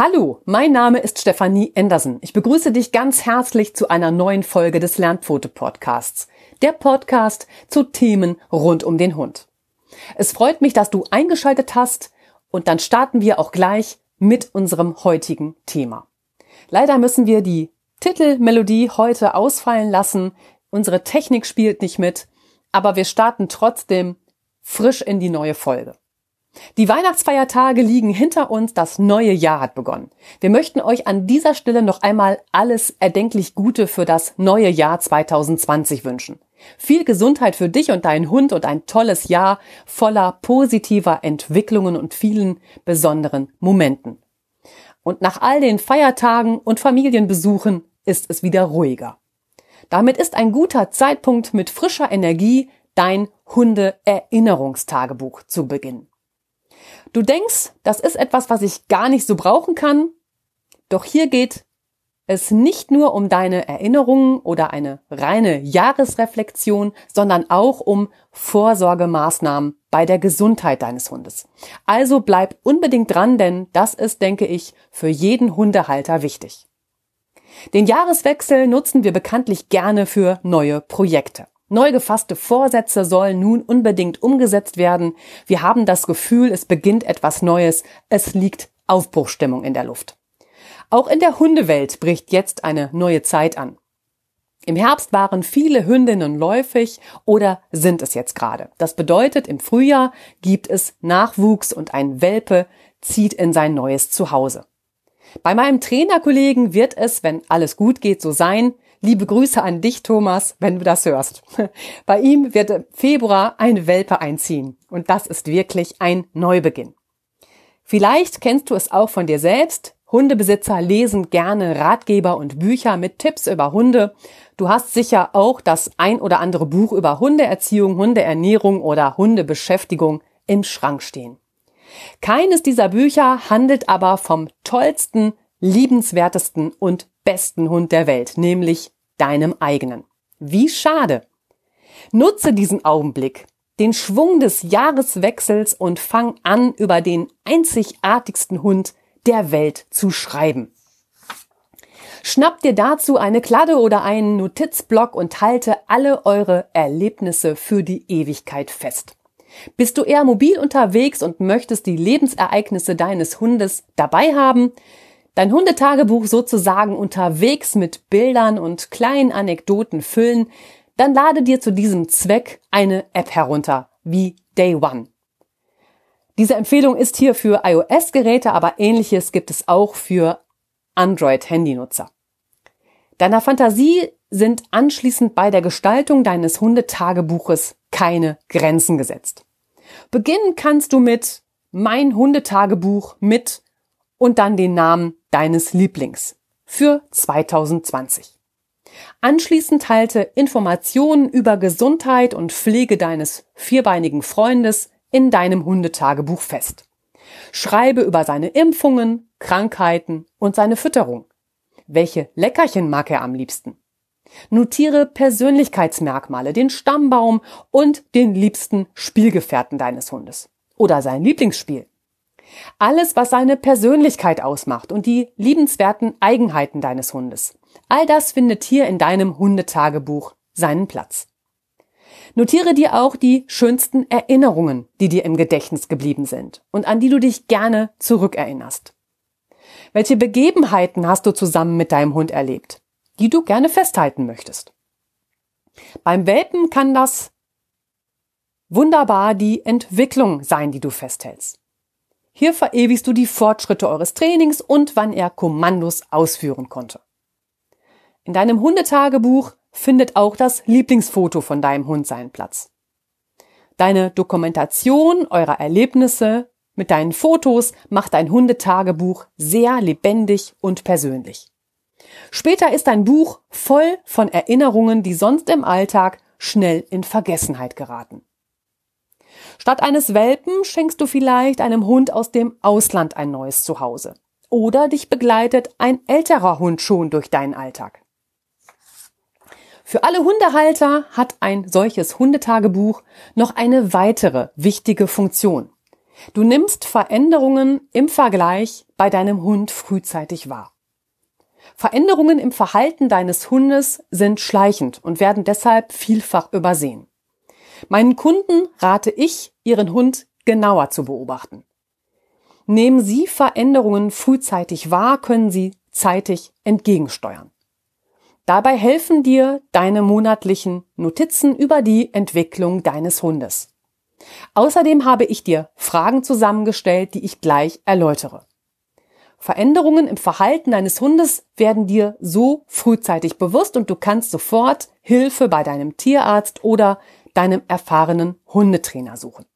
Hallo, mein Name ist Stefanie Andersen. Ich begrüße dich ganz herzlich zu einer neuen Folge des Lernpfote Podcasts. Der Podcast zu Themen rund um den Hund. Es freut mich, dass du eingeschaltet hast und dann starten wir auch gleich mit unserem heutigen Thema. Leider müssen wir die Titelmelodie heute ausfallen lassen. Unsere Technik spielt nicht mit, aber wir starten trotzdem frisch in die neue Folge. Die Weihnachtsfeiertage liegen hinter uns, das neue Jahr hat begonnen. Wir möchten euch an dieser Stelle noch einmal alles erdenklich Gute für das neue Jahr 2020 wünschen. Viel Gesundheit für dich und deinen Hund und ein tolles Jahr voller positiver Entwicklungen und vielen besonderen Momenten. Und nach all den Feiertagen und Familienbesuchen ist es wieder ruhiger. Damit ist ein guter Zeitpunkt mit frischer Energie dein Hunde-Erinnerungstagebuch zu beginnen. Du denkst, das ist etwas, was ich gar nicht so brauchen kann. Doch hier geht es nicht nur um deine Erinnerungen oder eine reine Jahresreflexion, sondern auch um Vorsorgemaßnahmen bei der Gesundheit deines Hundes. Also bleib unbedingt dran, denn das ist, denke ich, für jeden Hundehalter wichtig. Den Jahreswechsel nutzen wir bekanntlich gerne für neue Projekte. Neu gefasste Vorsätze sollen nun unbedingt umgesetzt werden. Wir haben das Gefühl, es beginnt etwas Neues. Es liegt Aufbruchstimmung in der Luft. Auch in der Hundewelt bricht jetzt eine neue Zeit an. Im Herbst waren viele Hündinnen läufig oder sind es jetzt gerade. Das bedeutet, im Frühjahr gibt es Nachwuchs und ein Welpe zieht in sein neues Zuhause. Bei meinem Trainerkollegen wird es, wenn alles gut geht, so sein, Liebe Grüße an dich, Thomas, wenn du das hörst. Bei ihm wird im Februar ein Welpe einziehen. Und das ist wirklich ein Neubeginn. Vielleicht kennst du es auch von dir selbst. Hundebesitzer lesen gerne Ratgeber und Bücher mit Tipps über Hunde. Du hast sicher auch das ein oder andere Buch über Hundeerziehung, Hundeernährung oder Hundebeschäftigung im Schrank stehen. Keines dieser Bücher handelt aber vom tollsten, liebenswertesten und besten Hund der Welt, nämlich deinem eigenen. Wie schade. Nutze diesen Augenblick, den Schwung des Jahreswechsels und fang an, über den einzigartigsten Hund der Welt zu schreiben. Schnapp dir dazu eine Kladde oder einen Notizblock und halte alle eure Erlebnisse für die Ewigkeit fest. Bist du eher mobil unterwegs und möchtest die Lebensereignisse deines Hundes dabei haben? Dein Hundetagebuch sozusagen unterwegs mit Bildern und kleinen Anekdoten füllen, dann lade dir zu diesem Zweck eine App herunter, wie Day One. Diese Empfehlung ist hier für iOS-Geräte, aber ähnliches gibt es auch für Android-Handynutzer. Deiner Fantasie sind anschließend bei der Gestaltung deines Hundetagebuches keine Grenzen gesetzt. Beginnen kannst du mit Mein Hundetagebuch mit und dann den Namen deines Lieblings für 2020. Anschließend halte Informationen über Gesundheit und Pflege deines vierbeinigen Freundes in deinem Hundetagebuch fest. Schreibe über seine Impfungen, Krankheiten und seine Fütterung. Welche Leckerchen mag er am liebsten? Notiere Persönlichkeitsmerkmale, den Stammbaum und den liebsten Spielgefährten deines Hundes. Oder sein Lieblingsspiel. Alles, was seine Persönlichkeit ausmacht und die liebenswerten Eigenheiten deines Hundes. All das findet hier in deinem Hundetagebuch seinen Platz. Notiere dir auch die schönsten Erinnerungen, die dir im Gedächtnis geblieben sind und an die du dich gerne zurückerinnerst. Welche Begebenheiten hast du zusammen mit deinem Hund erlebt, die du gerne festhalten möchtest? Beim Welpen kann das wunderbar die Entwicklung sein, die du festhältst. Hier verewigst du die Fortschritte eures Trainings und wann er Kommandos ausführen konnte. In deinem Hundetagebuch findet auch das Lieblingsfoto von deinem Hund seinen Platz. Deine Dokumentation eurer Erlebnisse mit deinen Fotos macht dein Hundetagebuch sehr lebendig und persönlich. Später ist dein Buch voll von Erinnerungen, die sonst im Alltag schnell in Vergessenheit geraten. Statt eines Welpen schenkst du vielleicht einem Hund aus dem Ausland ein neues Zuhause. Oder dich begleitet ein älterer Hund schon durch deinen Alltag. Für alle Hundehalter hat ein solches Hundetagebuch noch eine weitere wichtige Funktion. Du nimmst Veränderungen im Vergleich bei deinem Hund frühzeitig wahr. Veränderungen im Verhalten deines Hundes sind schleichend und werden deshalb vielfach übersehen. Meinen Kunden rate ich, ihren Hund genauer zu beobachten. Nehmen Sie Veränderungen frühzeitig wahr, können Sie zeitig entgegensteuern. Dabei helfen dir deine monatlichen Notizen über die Entwicklung deines Hundes. Außerdem habe ich dir Fragen zusammengestellt, die ich gleich erläutere. Veränderungen im Verhalten deines Hundes werden dir so frühzeitig bewusst und du kannst sofort Hilfe bei deinem Tierarzt oder deinem erfahrenen Hundetrainer suchen.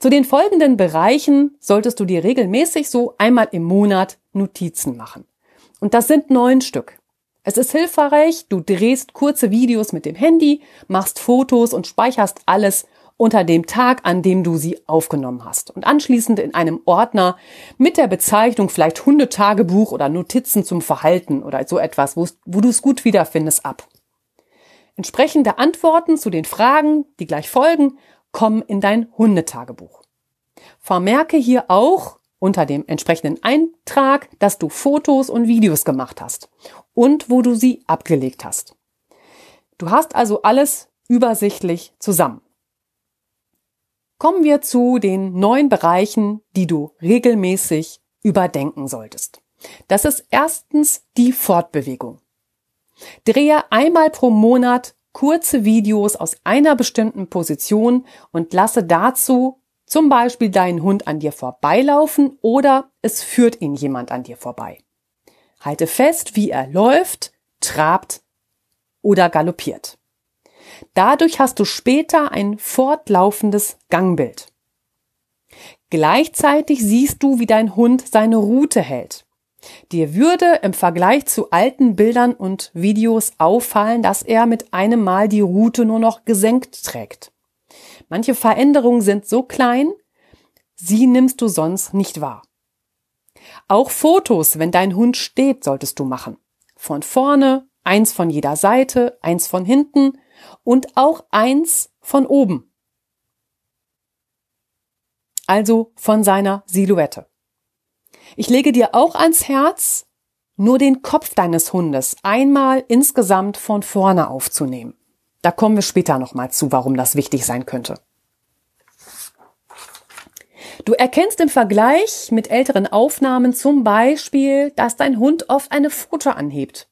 Zu den folgenden Bereichen solltest du dir regelmäßig so einmal im Monat Notizen machen. Und das sind neun Stück. Es ist hilfreich, du drehst kurze Videos mit dem Handy, machst Fotos und speicherst alles unter dem Tag, an dem du sie aufgenommen hast. Und anschließend in einem Ordner mit der Bezeichnung vielleicht Hundetagebuch oder Notizen zum Verhalten oder so etwas, wo, du es gut wiederfindest, ab. Entsprechende Antworten zu den Fragen, die gleich folgen, kommen in dein Hundetagebuch. Vermerke hier auch unter dem entsprechenden Eintrag, dass du Fotos und Videos gemacht hast und wo du sie abgelegt hast. Du hast also alles übersichtlich zusammen. Kommen wir zu den neun Bereichen, die du regelmäßig überdenken solltest. Das ist erstens die Fortbewegung. Drehe einmal pro Monat kurze Videos aus einer bestimmten Position und lasse dazu zum Beispiel deinen Hund an dir vorbeilaufen oder es führt ihn jemand an dir vorbei. Halte fest, wie er läuft, trabt oder galoppiert. Dadurch hast du später ein fortlaufendes Gangbild. Gleichzeitig siehst du, wie dein Hund seine Route hält. Dir würde im Vergleich zu alten Bildern und Videos auffallen, dass er mit einem Mal die Route nur noch gesenkt trägt. Manche Veränderungen sind so klein, sie nimmst du sonst nicht wahr. Auch Fotos, wenn dein Hund steht, solltest du machen. Von vorne, eins von jeder Seite, eins von hinten und auch eins von oben. Also von seiner Silhouette. Ich lege dir auch ans Herz, nur den Kopf deines Hundes einmal insgesamt von vorne aufzunehmen. Da kommen wir später nochmal zu, warum das wichtig sein könnte. Du erkennst im Vergleich mit älteren Aufnahmen zum Beispiel, dass dein Hund oft eine Pfote anhebt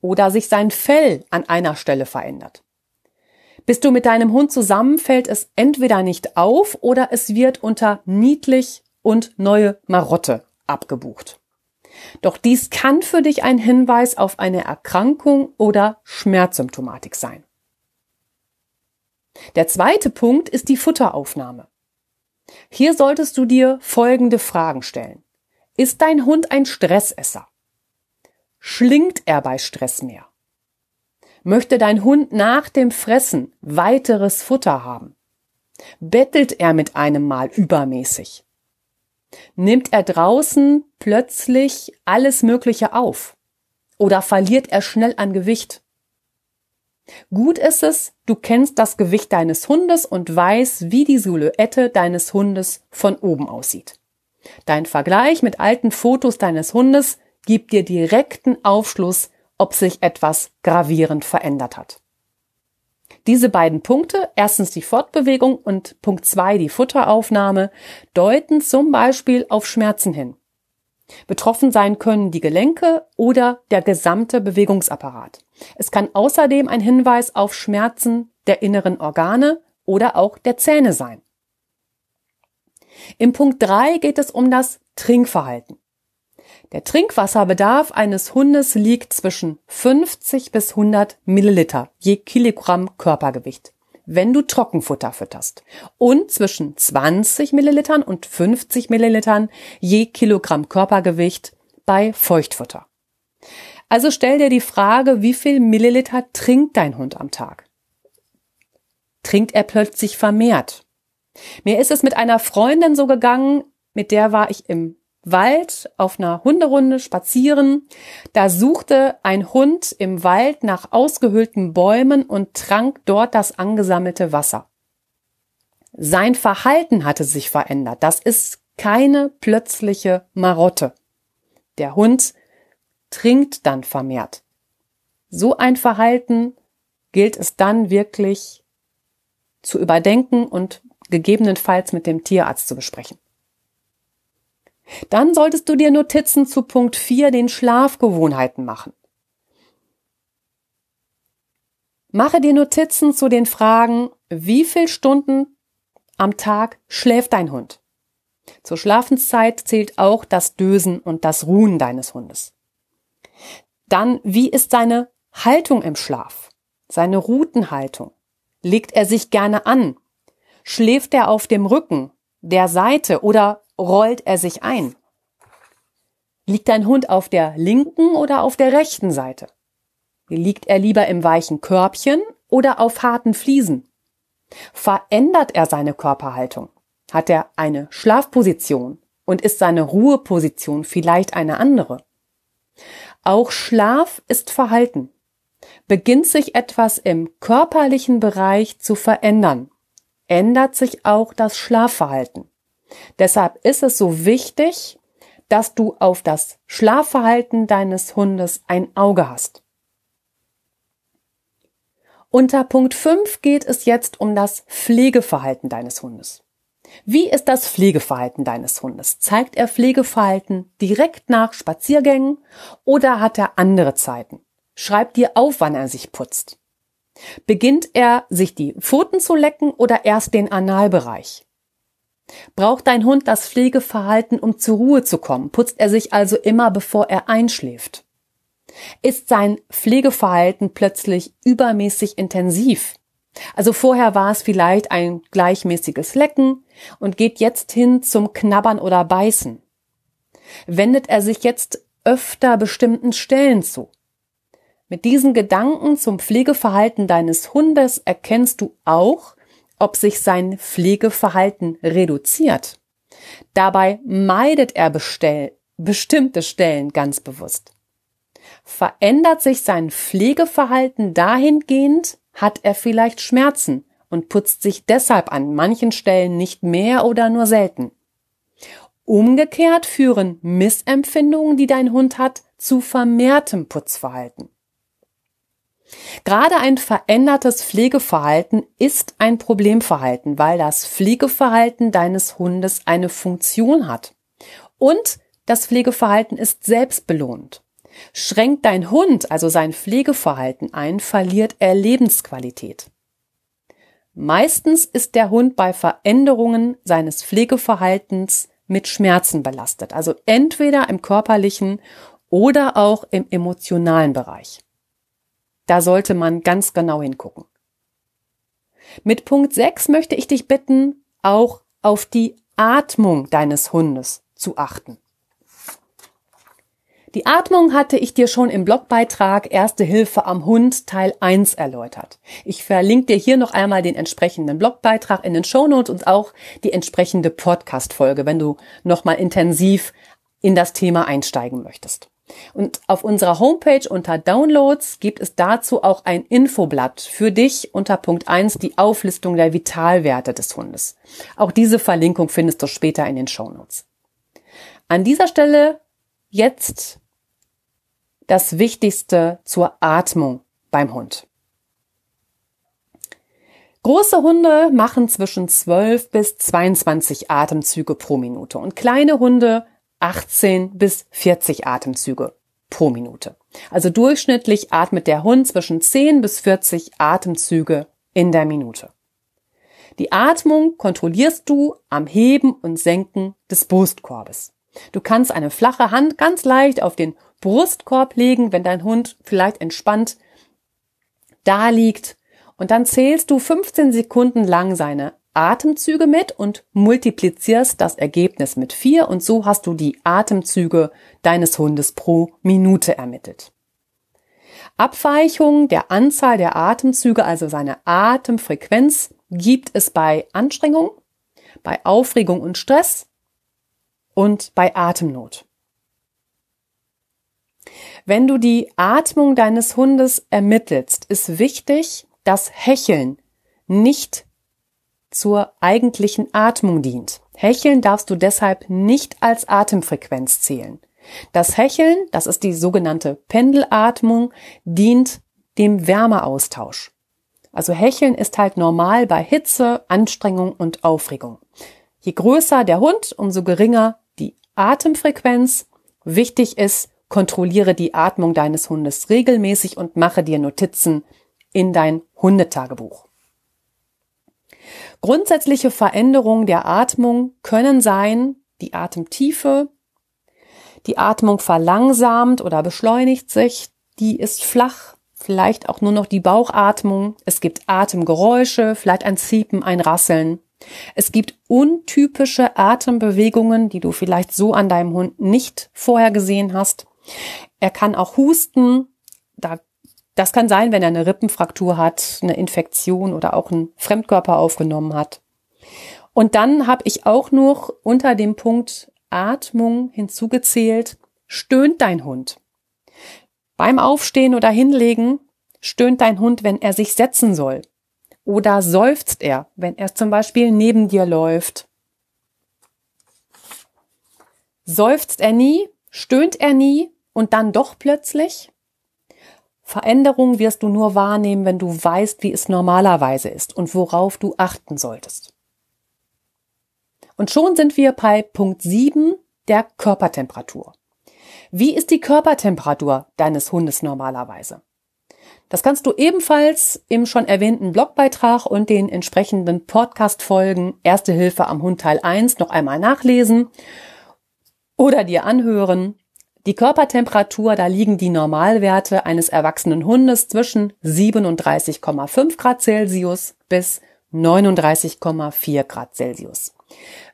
oder sich sein Fell an einer Stelle verändert. Bist du mit deinem Hund zusammen, fällt es entweder nicht auf oder es wird unter niedlich und neue Marotte abgebucht. Doch dies kann für dich ein Hinweis auf eine Erkrankung oder Schmerzsymptomatik sein. Der zweite Punkt ist die Futteraufnahme. Hier solltest du dir folgende Fragen stellen. Ist dein Hund ein Stressesser? Schlingt er bei Stress mehr? Möchte dein Hund nach dem Fressen weiteres Futter haben? Bettelt er mit einem Mal übermäßig? Nimmt er draußen plötzlich alles Mögliche auf? Oder verliert er schnell an Gewicht? Gut ist es, du kennst das Gewicht deines Hundes und weißt, wie die Silhouette deines Hundes von oben aussieht. Dein Vergleich mit alten Fotos deines Hundes gibt dir direkten Aufschluss ob sich etwas gravierend verändert hat. Diese beiden Punkte, erstens die Fortbewegung und Punkt zwei die Futteraufnahme, deuten zum Beispiel auf Schmerzen hin. Betroffen sein können die Gelenke oder der gesamte Bewegungsapparat. Es kann außerdem ein Hinweis auf Schmerzen der inneren Organe oder auch der Zähne sein. Im Punkt drei geht es um das Trinkverhalten. Der Trinkwasserbedarf eines Hundes liegt zwischen 50 bis 100 Milliliter je Kilogramm Körpergewicht, wenn du Trockenfutter fütterst, und zwischen 20 Millilitern und 50 Millilitern je Kilogramm Körpergewicht bei Feuchtfutter. Also stell dir die Frage, wie viel Milliliter trinkt dein Hund am Tag? Trinkt er plötzlich vermehrt? Mir ist es mit einer Freundin so gegangen, mit der war ich im Wald auf einer Hunderunde spazieren. Da suchte ein Hund im Wald nach ausgehöhlten Bäumen und trank dort das angesammelte Wasser. Sein Verhalten hatte sich verändert. Das ist keine plötzliche Marotte. Der Hund trinkt dann vermehrt. So ein Verhalten gilt es dann wirklich zu überdenken und gegebenenfalls mit dem Tierarzt zu besprechen. Dann solltest du dir Notizen zu Punkt 4, den Schlafgewohnheiten machen. Mache dir Notizen zu den Fragen, wie viel Stunden am Tag schläft dein Hund? Zur Schlafenszeit zählt auch das Dösen und das Ruhen deines Hundes. Dann, wie ist seine Haltung im Schlaf? Seine Rutenhaltung? Legt er sich gerne an? Schläft er auf dem Rücken, der Seite oder rollt er sich ein? Liegt dein Hund auf der linken oder auf der rechten Seite? Liegt er lieber im weichen Körbchen oder auf harten Fliesen? Verändert er seine Körperhaltung? Hat er eine Schlafposition und ist seine Ruheposition vielleicht eine andere? Auch Schlaf ist Verhalten. Beginnt sich etwas im körperlichen Bereich zu verändern, ändert sich auch das Schlafverhalten. Deshalb ist es so wichtig, dass du auf das Schlafverhalten deines Hundes ein Auge hast. Unter Punkt 5 geht es jetzt um das Pflegeverhalten deines Hundes. Wie ist das Pflegeverhalten deines Hundes? Zeigt er Pflegeverhalten direkt nach Spaziergängen oder hat er andere Zeiten? Schreib dir auf, wann er sich putzt. Beginnt er, sich die Pfoten zu lecken oder erst den Analbereich? Braucht dein Hund das Pflegeverhalten, um zur Ruhe zu kommen? Putzt er sich also immer, bevor er einschläft? Ist sein Pflegeverhalten plötzlich übermäßig intensiv? Also vorher war es vielleicht ein gleichmäßiges Lecken und geht jetzt hin zum Knabbern oder Beißen. Wendet er sich jetzt öfter bestimmten Stellen zu? Mit diesen Gedanken zum Pflegeverhalten deines Hundes erkennst du auch, ob sich sein Pflegeverhalten reduziert. Dabei meidet er bestell, bestimmte Stellen ganz bewusst. Verändert sich sein Pflegeverhalten dahingehend, hat er vielleicht Schmerzen und putzt sich deshalb an manchen Stellen nicht mehr oder nur selten. Umgekehrt führen Missempfindungen, die dein Hund hat, zu vermehrtem Putzverhalten. Gerade ein verändertes Pflegeverhalten ist ein Problemverhalten, weil das Pflegeverhalten deines Hundes eine Funktion hat. Und das Pflegeverhalten ist selbstbelohnt. Schränkt dein Hund also sein Pflegeverhalten ein, verliert er Lebensqualität. Meistens ist der Hund bei Veränderungen seines Pflegeverhaltens mit Schmerzen belastet, also entweder im körperlichen oder auch im emotionalen Bereich. Da sollte man ganz genau hingucken. Mit Punkt 6 möchte ich dich bitten, auch auf die Atmung deines Hundes zu achten. Die Atmung hatte ich dir schon im Blogbeitrag Erste Hilfe am Hund Teil 1 erläutert. Ich verlinke dir hier noch einmal den entsprechenden Blogbeitrag in den Shownotes und auch die entsprechende Podcast-Folge, wenn du nochmal intensiv in das Thema einsteigen möchtest. Und auf unserer Homepage unter Downloads gibt es dazu auch ein Infoblatt für dich unter Punkt 1 die Auflistung der Vitalwerte des Hundes. Auch diese Verlinkung findest du später in den Shownotes. An dieser Stelle jetzt das Wichtigste zur Atmung beim Hund. Große Hunde machen zwischen 12 bis 22 Atemzüge pro Minute und kleine Hunde 18 bis 40 Atemzüge pro Minute. Also durchschnittlich atmet der Hund zwischen 10 bis 40 Atemzüge in der Minute. Die Atmung kontrollierst du am Heben und Senken des Brustkorbes. Du kannst eine flache Hand ganz leicht auf den Brustkorb legen, wenn dein Hund vielleicht entspannt da liegt. Und dann zählst du 15 Sekunden lang seine Atemzüge mit und multiplizierst das Ergebnis mit vier und so hast du die Atemzüge deines Hundes pro Minute ermittelt. Abweichung der Anzahl der Atemzüge, also seine Atemfrequenz, gibt es bei Anstrengung, bei Aufregung und Stress und bei Atemnot. Wenn du die Atmung deines Hundes ermittelst, ist wichtig, dass Hecheln nicht zur eigentlichen Atmung dient. Hecheln darfst du deshalb nicht als Atemfrequenz zählen. Das Hecheln, das ist die sogenannte Pendelatmung, dient dem Wärmeaustausch. Also Hecheln ist halt normal bei Hitze, Anstrengung und Aufregung. Je größer der Hund, umso geringer die Atemfrequenz. Wichtig ist, kontrolliere die Atmung deines Hundes regelmäßig und mache dir Notizen in dein Hundetagebuch. Grundsätzliche Veränderungen der Atmung können sein, die Atemtiefe, die Atmung verlangsamt oder beschleunigt sich, die ist flach, vielleicht auch nur noch die Bauchatmung, es gibt Atemgeräusche, vielleicht ein Ziepen, ein Rasseln. Es gibt untypische Atembewegungen, die du vielleicht so an deinem Hund nicht vorher gesehen hast. Er kann auch husten. Da, das kann sein, wenn er eine Rippenfraktur hat, eine Infektion oder auch einen Fremdkörper aufgenommen hat. Und dann habe ich auch noch unter dem Punkt Atmung hinzugezählt, stöhnt dein Hund. Beim Aufstehen oder Hinlegen stöhnt dein Hund, wenn er sich setzen soll. Oder seufzt er, wenn er zum Beispiel neben dir läuft. Seufzt er nie? Stöhnt er nie? Und dann doch plötzlich? Veränderung wirst du nur wahrnehmen, wenn du weißt, wie es normalerweise ist und worauf du achten solltest. Und schon sind wir bei Punkt 7 der Körpertemperatur. Wie ist die Körpertemperatur deines Hundes normalerweise? Das kannst du ebenfalls im schon erwähnten Blogbeitrag und den entsprechenden Podcast-Folgen Erste Hilfe am Hund Teil 1 noch einmal nachlesen oder dir anhören. Die Körpertemperatur, da liegen die Normalwerte eines erwachsenen Hundes zwischen 37,5 Grad Celsius bis 39,4 Grad Celsius.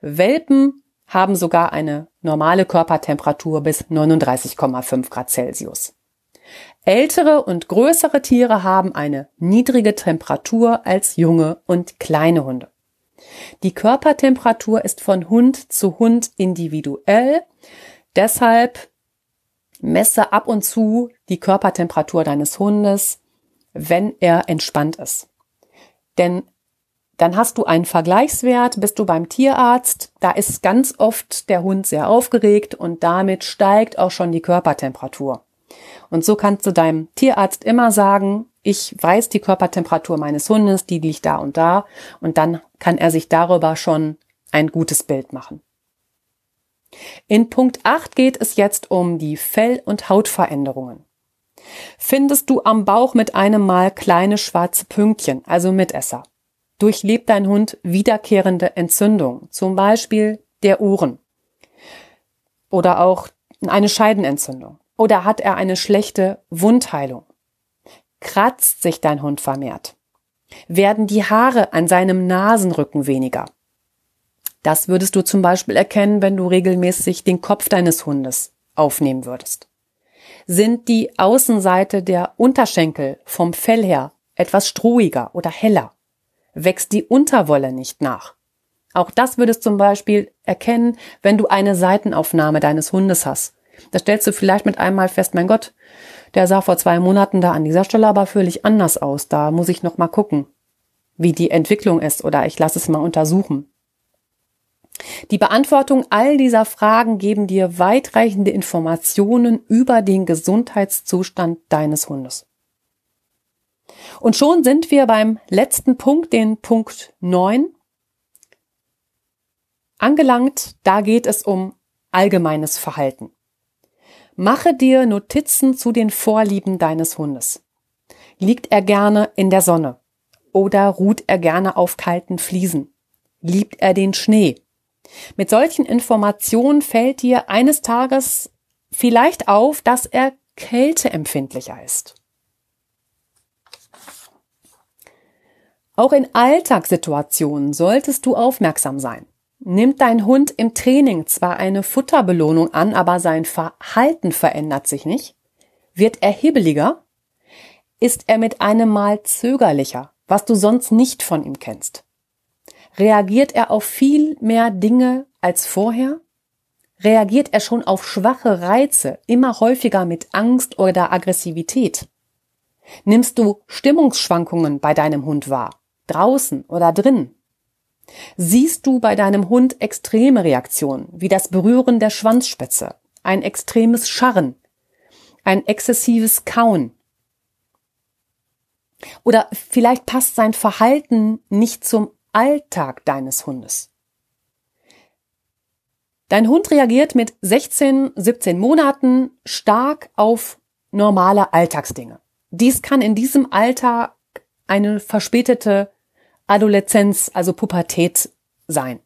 Welpen haben sogar eine normale Körpertemperatur bis 39,5 Grad Celsius. Ältere und größere Tiere haben eine niedrige Temperatur als junge und kleine Hunde. Die Körpertemperatur ist von Hund zu Hund individuell. Deshalb messe ab und zu die Körpertemperatur deines Hundes, wenn er entspannt ist. Denn dann hast du einen Vergleichswert, bist du beim Tierarzt, da ist ganz oft der Hund sehr aufgeregt und damit steigt auch schon die Körpertemperatur. Und so kannst du deinem Tierarzt immer sagen, ich weiß die Körpertemperatur meines Hundes, die liegt da und da, und dann kann er sich darüber schon ein gutes Bild machen. In Punkt 8 geht es jetzt um die Fell- und Hautveränderungen. Findest du am Bauch mit einem Mal kleine schwarze Pünktchen, also Mitesser, durchlebt dein Hund wiederkehrende Entzündung, zum Beispiel der Ohren oder auch eine Scheidenentzündung oder hat er eine schlechte Wundheilung? Kratzt sich dein Hund vermehrt? Werden die Haare an seinem Nasenrücken weniger? Das würdest du zum Beispiel erkennen, wenn du regelmäßig den Kopf deines Hundes aufnehmen würdest. Sind die Außenseite der Unterschenkel vom Fell her etwas strohiger oder heller? wächst die Unterwolle nicht nach. Auch das würdest du zum Beispiel erkennen, wenn du eine Seitenaufnahme deines Hundes hast. Da stellst du vielleicht mit einmal fest, mein Gott, der sah vor zwei Monaten da an dieser Stelle aber völlig anders aus. Da muss ich noch mal gucken, wie die Entwicklung ist oder ich lasse es mal untersuchen. Die Beantwortung all dieser Fragen geben dir weitreichende Informationen über den Gesundheitszustand deines Hundes. Und schon sind wir beim letzten Punkt, den Punkt 9, angelangt. Da geht es um allgemeines Verhalten. Mache dir Notizen zu den Vorlieben deines Hundes. Liegt er gerne in der Sonne? Oder ruht er gerne auf kalten Fliesen? Liebt er den Schnee? Mit solchen Informationen fällt dir eines Tages vielleicht auf, dass er kälteempfindlicher ist. Auch in Alltagssituationen solltest du aufmerksam sein. Nimmt dein Hund im Training zwar eine Futterbelohnung an, aber sein Verhalten verändert sich nicht? Wird er hibbeliger? Ist er mit einem Mal zögerlicher, was du sonst nicht von ihm kennst? Reagiert er auf viel mehr Dinge als vorher? Reagiert er schon auf schwache Reize immer häufiger mit Angst oder Aggressivität? Nimmst du Stimmungsschwankungen bei deinem Hund wahr? draußen oder drin? Siehst du bei deinem Hund extreme Reaktionen, wie das Berühren der Schwanzspitze, ein extremes Scharren, ein exzessives Kauen? Oder vielleicht passt sein Verhalten nicht zum Alltag deines Hundes. Dein Hund reagiert mit 16, 17 Monaten stark auf normale Alltagsdinge. Dies kann in diesem Alter eine verspätete Adoleszenz, also Pubertät sein.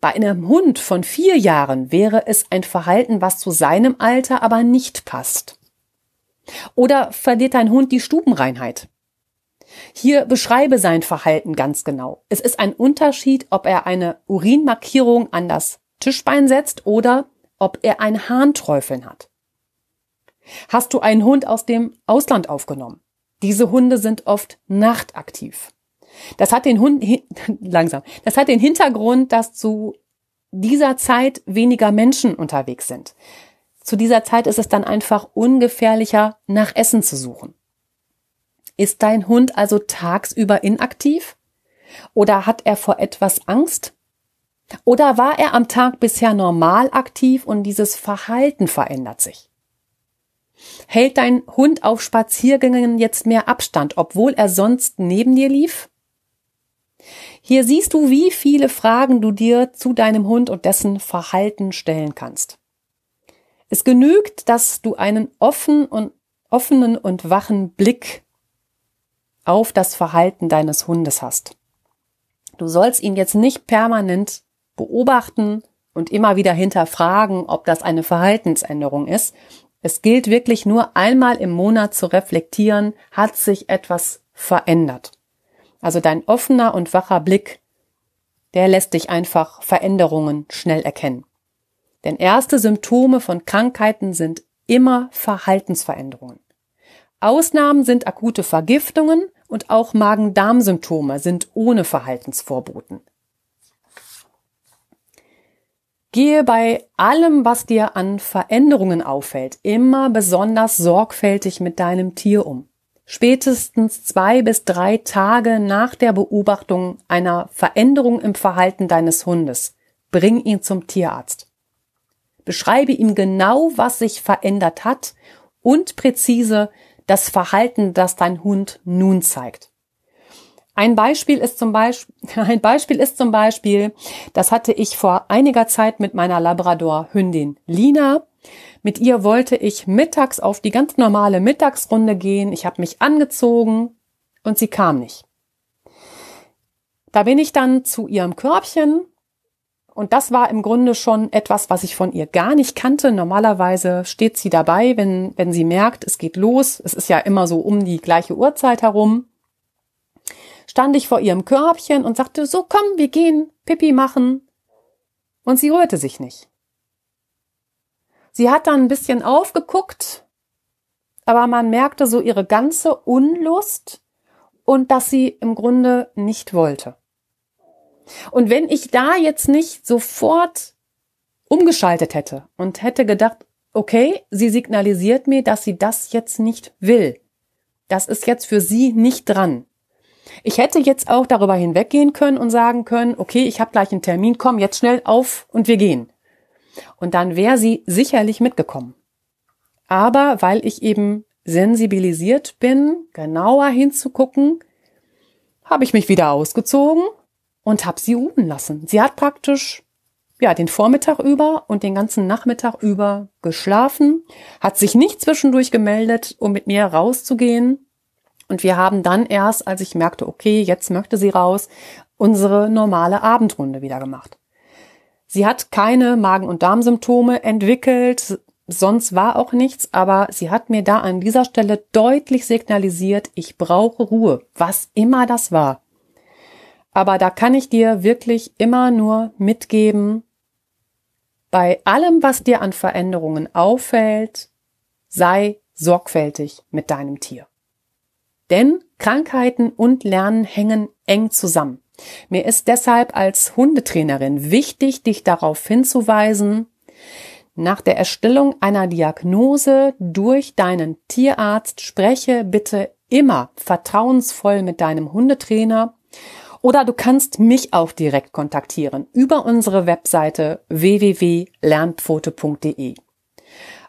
Bei einem Hund von vier Jahren wäre es ein Verhalten, was zu seinem Alter aber nicht passt. Oder verliert dein Hund die Stubenreinheit? Hier beschreibe sein Verhalten ganz genau. Es ist ein Unterschied, ob er eine Urinmarkierung an das Tischbein setzt oder ob er ein Harnträufeln hat. Hast du einen Hund aus dem Ausland aufgenommen? Diese Hunde sind oft nachtaktiv. Das hat den Hund langsam. Das hat den Hintergrund, dass zu dieser Zeit weniger Menschen unterwegs sind. Zu dieser Zeit ist es dann einfach ungefährlicher, nach Essen zu suchen. Ist dein Hund also tagsüber inaktiv? Oder hat er vor etwas Angst? Oder war er am Tag bisher normal aktiv und dieses Verhalten verändert sich? Hält dein Hund auf Spaziergängen jetzt mehr Abstand, obwohl er sonst neben dir lief? Hier siehst du, wie viele Fragen du dir zu deinem Hund und dessen Verhalten stellen kannst. Es genügt, dass du einen offen und, offenen und wachen Blick auf das Verhalten deines Hundes hast. Du sollst ihn jetzt nicht permanent beobachten und immer wieder hinterfragen, ob das eine Verhaltensänderung ist. Es gilt wirklich nur einmal im Monat zu reflektieren, hat sich etwas verändert. Also dein offener und wacher Blick, der lässt dich einfach Veränderungen schnell erkennen. Denn erste Symptome von Krankheiten sind immer Verhaltensveränderungen. Ausnahmen sind akute Vergiftungen und auch Magen-Darm-Symptome sind ohne Verhaltensvorboten. Gehe bei allem, was dir an Veränderungen auffällt, immer besonders sorgfältig mit deinem Tier um. Spätestens zwei bis drei Tage nach der Beobachtung einer Veränderung im Verhalten deines Hundes bring ihn zum Tierarzt. Beschreibe ihm genau, was sich verändert hat und präzise das Verhalten, das dein Hund nun zeigt. Ein Beispiel ist zum Beispiel, ein Beispiel ist zum Beispiel, das hatte ich vor einiger Zeit mit meiner Labrador-Hündin Lina. Mit ihr wollte ich mittags auf die ganz normale Mittagsrunde gehen. Ich habe mich angezogen und sie kam nicht. Da bin ich dann zu ihrem Körbchen und das war im Grunde schon etwas, was ich von ihr gar nicht kannte. Normalerweise steht sie dabei, wenn, wenn sie merkt, es geht los. Es ist ja immer so um die gleiche Uhrzeit herum stand ich vor ihrem Körbchen und sagte, so komm, wir gehen Pipi machen. Und sie rührte sich nicht. Sie hat dann ein bisschen aufgeguckt, aber man merkte so ihre ganze Unlust und dass sie im Grunde nicht wollte. Und wenn ich da jetzt nicht sofort umgeschaltet hätte und hätte gedacht, okay, sie signalisiert mir, dass sie das jetzt nicht will. Das ist jetzt für sie nicht dran. Ich hätte jetzt auch darüber hinweggehen können und sagen können, okay, ich habe gleich einen Termin, komm jetzt schnell auf und wir gehen. Und dann wäre sie sicherlich mitgekommen. Aber weil ich eben sensibilisiert bin, genauer hinzugucken, habe ich mich wieder ausgezogen und habe sie ruhen lassen. Sie hat praktisch ja den Vormittag über und den ganzen Nachmittag über geschlafen, hat sich nicht zwischendurch gemeldet, um mit mir rauszugehen und wir haben dann erst, als ich merkte, okay, jetzt möchte sie raus, unsere normale Abendrunde wieder gemacht. Sie hat keine Magen- und Darmsymptome entwickelt, sonst war auch nichts, aber sie hat mir da an dieser Stelle deutlich signalisiert, ich brauche Ruhe, was immer das war. Aber da kann ich dir wirklich immer nur mitgeben, bei allem, was dir an Veränderungen auffällt, sei sorgfältig mit deinem Tier. Denn Krankheiten und Lernen hängen eng zusammen. Mir ist deshalb als Hundetrainerin wichtig, dich darauf hinzuweisen, nach der Erstellung einer Diagnose durch deinen Tierarzt spreche bitte immer vertrauensvoll mit deinem Hundetrainer Oder du kannst mich auch direkt kontaktieren über unsere Webseite www.lernpfote.de.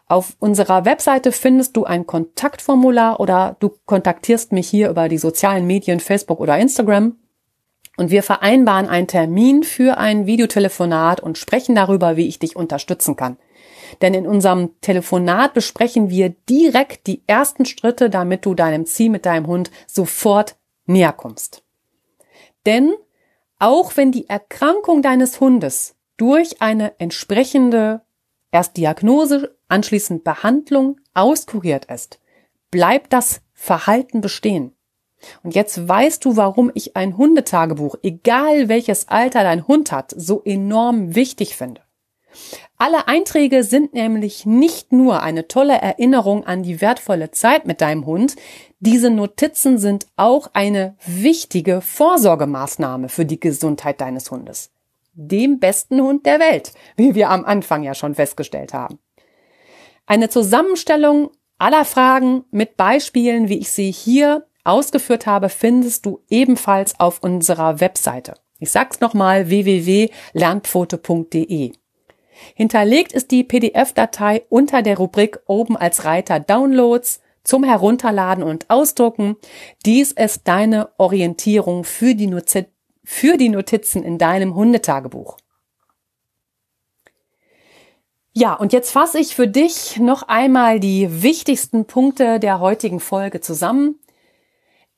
Auf unserer Webseite findest du ein Kontaktformular oder du kontaktierst mich hier über die sozialen Medien Facebook oder Instagram und wir vereinbaren einen Termin für ein Videotelefonat und sprechen darüber, wie ich dich unterstützen kann. Denn in unserem Telefonat besprechen wir direkt die ersten Schritte, damit du deinem Ziel mit deinem Hund sofort näher kommst. Denn auch wenn die Erkrankung deines Hundes durch eine entsprechende erst Diagnose, anschließend Behandlung auskuriert ist, bleibt das Verhalten bestehen. Und jetzt weißt du, warum ich ein Hundetagebuch, egal welches Alter dein Hund hat, so enorm wichtig finde. Alle Einträge sind nämlich nicht nur eine tolle Erinnerung an die wertvolle Zeit mit deinem Hund, diese Notizen sind auch eine wichtige Vorsorgemaßnahme für die Gesundheit deines Hundes. Dem besten Hund der Welt, wie wir am Anfang ja schon festgestellt haben. Eine Zusammenstellung aller Fragen mit Beispielen, wie ich sie hier ausgeführt habe, findest du ebenfalls auf unserer Webseite. Ich sag's nochmal www.lernpfote.de. Hinterlegt ist die PDF-Datei unter der Rubrik oben als Reiter Downloads zum Herunterladen und Ausdrucken. Dies ist deine Orientierung für die, Notiz für die Notizen in deinem Hundetagebuch. Ja, und jetzt fasse ich für dich noch einmal die wichtigsten Punkte der heutigen Folge zusammen.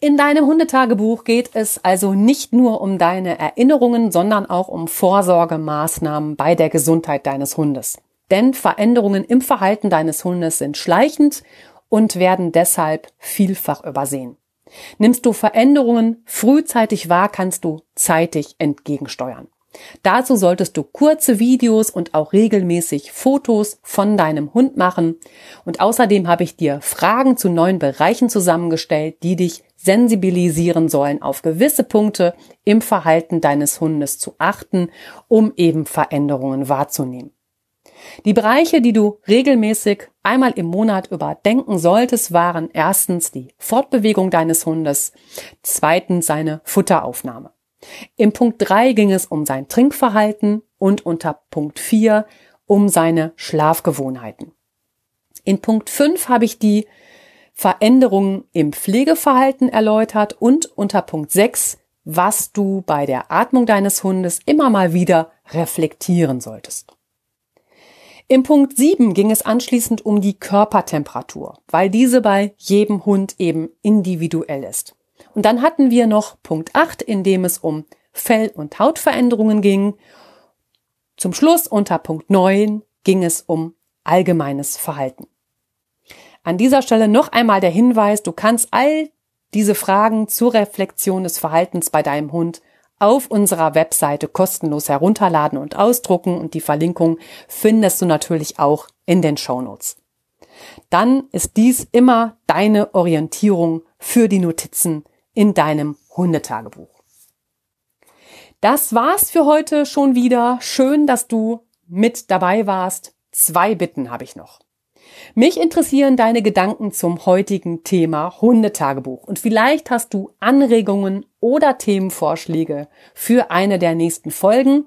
In deinem Hundetagebuch geht es also nicht nur um deine Erinnerungen, sondern auch um Vorsorgemaßnahmen bei der Gesundheit deines Hundes. Denn Veränderungen im Verhalten deines Hundes sind schleichend und werden deshalb vielfach übersehen. Nimmst du Veränderungen frühzeitig wahr, kannst du zeitig entgegensteuern. Dazu solltest du kurze Videos und auch regelmäßig Fotos von deinem Hund machen. Und außerdem habe ich dir Fragen zu neuen Bereichen zusammengestellt, die dich sensibilisieren sollen, auf gewisse Punkte im Verhalten deines Hundes zu achten, um eben Veränderungen wahrzunehmen. Die Bereiche, die du regelmäßig einmal im Monat überdenken solltest, waren erstens die Fortbewegung deines Hundes, zweitens seine Futteraufnahme. Im Punkt 3 ging es um sein Trinkverhalten und unter Punkt 4 um seine Schlafgewohnheiten. In Punkt 5 habe ich die Veränderungen im Pflegeverhalten erläutert und unter Punkt 6, was du bei der Atmung deines Hundes immer mal wieder reflektieren solltest. Im Punkt 7 ging es anschließend um die Körpertemperatur, weil diese bei jedem Hund eben individuell ist. Und dann hatten wir noch Punkt 8, in dem es um Fell- und Hautveränderungen ging. Zum Schluss unter Punkt 9 ging es um allgemeines Verhalten. An dieser Stelle noch einmal der Hinweis, du kannst all diese Fragen zur Reflexion des Verhaltens bei deinem Hund auf unserer Webseite kostenlos herunterladen und ausdrucken und die Verlinkung findest du natürlich auch in den Show Notes. Dann ist dies immer deine Orientierung für die Notizen in deinem Hundetagebuch. Das war's für heute schon wieder. Schön, dass du mit dabei warst. Zwei Bitten habe ich noch. Mich interessieren deine Gedanken zum heutigen Thema Hundetagebuch und vielleicht hast du Anregungen oder Themenvorschläge für eine der nächsten Folgen.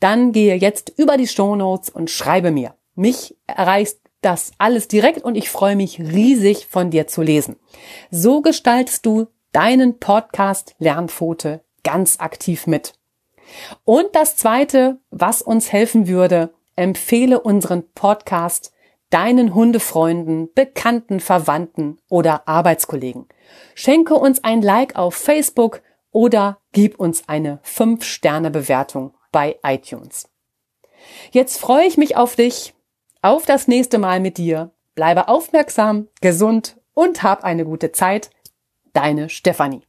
Dann gehe jetzt über die Show Notes und schreibe mir. Mich erreichst das alles direkt und ich freue mich riesig von dir zu lesen. So gestaltest du deinen Podcast Lernpfote ganz aktiv mit. Und das zweite, was uns helfen würde, empfehle unseren Podcast deinen Hundefreunden, Bekannten, Verwandten oder Arbeitskollegen. Schenke uns ein Like auf Facebook oder gib uns eine 5-Sterne-Bewertung bei iTunes. Jetzt freue ich mich auf dich, auf das nächste Mal mit dir. Bleibe aufmerksam, gesund und hab eine gute Zeit. Deine Stefanie.